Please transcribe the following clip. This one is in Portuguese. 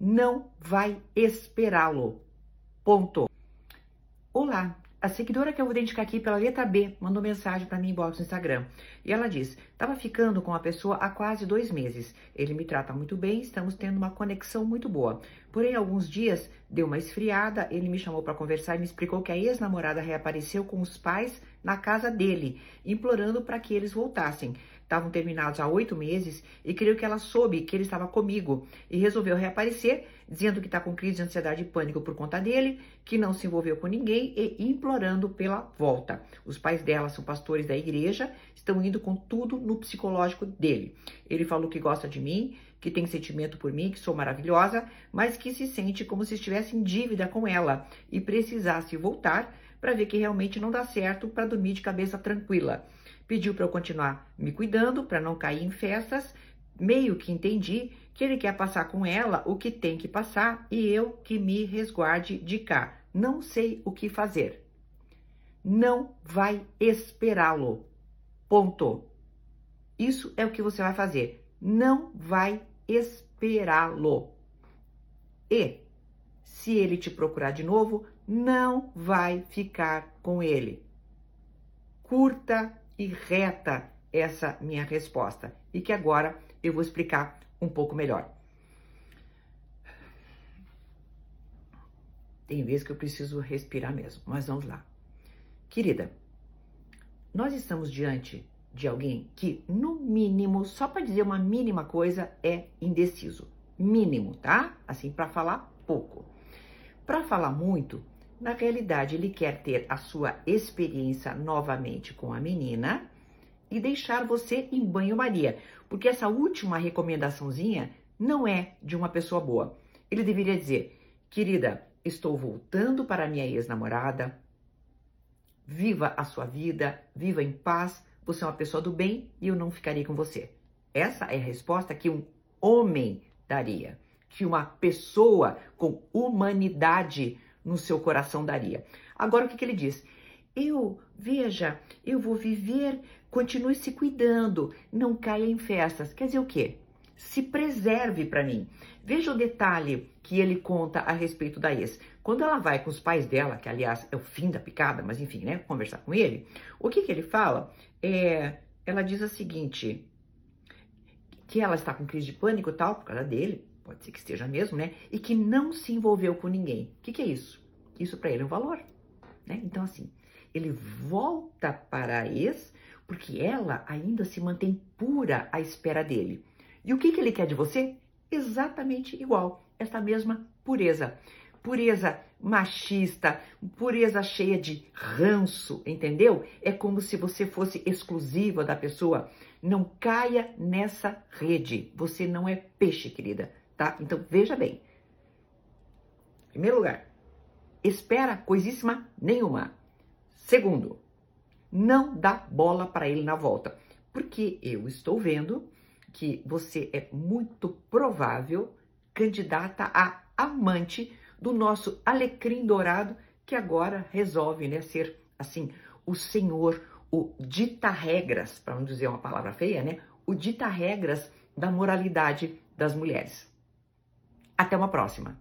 não vai esperá-lo. Ponto. Olá, a seguidora que eu vou identificar aqui pela letra B mandou mensagem para mim inbox no Instagram. E ela diz: Tava ficando com a pessoa há quase dois meses. Ele me trata muito bem, estamos tendo uma conexão muito boa. Porém, alguns dias deu uma esfriada, ele me chamou para conversar e me explicou que a ex-namorada reapareceu com os pais na casa dele, implorando para que eles voltassem estavam terminados há oito meses e creio que ela soube que ele estava comigo e resolveu reaparecer, dizendo que está com crise de ansiedade e pânico por conta dele, que não se envolveu com ninguém e implorando pela volta. Os pais dela são pastores da igreja, estão indo com tudo no psicológico dele. Ele falou que gosta de mim, que tem sentimento por mim, que sou maravilhosa, mas que se sente como se estivesse em dívida com ela e precisasse voltar para ver que realmente não dá certo para dormir de cabeça tranquila pediu para eu continuar me cuidando, para não cair em festas. Meio que entendi que ele quer passar com ela o que tem que passar e eu que me resguarde de cá. Não sei o que fazer. Não vai esperá-lo. Ponto. Isso é o que você vai fazer. Não vai esperá-lo. E se ele te procurar de novo, não vai ficar com ele. Curta e reta essa minha resposta e que agora eu vou explicar um pouco melhor. Tem vezes que eu preciso respirar mesmo, mas vamos lá. Querida, nós estamos diante de alguém que, no mínimo, só para dizer uma mínima coisa, é indeciso. Mínimo, tá? Assim, para falar pouco. Para falar muito, na realidade, ele quer ter a sua experiência novamente com a menina e deixar você em banho-maria, porque essa última recomendaçãozinha não é de uma pessoa boa. Ele deveria dizer: querida, estou voltando para minha ex-namorada, viva a sua vida, viva em paz, você é uma pessoa do bem e eu não ficarei com você. Essa é a resposta que um homem daria, que uma pessoa com humanidade no seu coração daria. Agora o que, que ele diz? Eu, veja, eu vou viver, continue se cuidando, não caia em festas. Quer dizer o quê? Se preserve para mim. Veja o detalhe que ele conta a respeito da ex. Quando ela vai com os pais dela, que aliás é o fim da picada, mas enfim, né, conversar com ele, o que que ele fala? É, ela diz o seguinte, que ela está com crise de pânico e tal, por causa dele, pode ser que esteja mesmo, né? E que não se envolveu com ninguém. O que, que é isso? Isso para ele é um valor, né? Então, assim, ele volta para a ex porque ela ainda se mantém pura à espera dele. E o que, que ele quer de você? Exatamente igual, essa mesma pureza. Pureza machista, pureza cheia de ranço, entendeu? É como se você fosse exclusiva da pessoa. Não caia nessa rede. Você não é peixe, querida tá? Então veja bem. Primeiro lugar, espera coisíssima nenhuma. Segundo, não dá bola para ele na volta, porque eu estou vendo que você é muito provável candidata a amante do nosso alecrim dourado que agora resolve, né, ser assim, o senhor, o dita-regras, para não dizer uma palavra feia, né? O dita-regras da moralidade das mulheres. Até uma próxima!